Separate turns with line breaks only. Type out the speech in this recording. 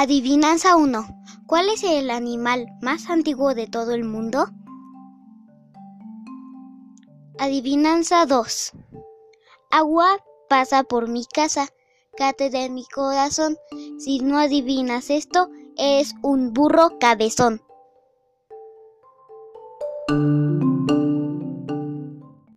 Adivinanza 1. ¿Cuál es el animal más antiguo de todo el mundo? Adivinanza 2. Agua pasa por mi casa, cate de mi corazón. Si no adivinas esto, es un burro cabezón.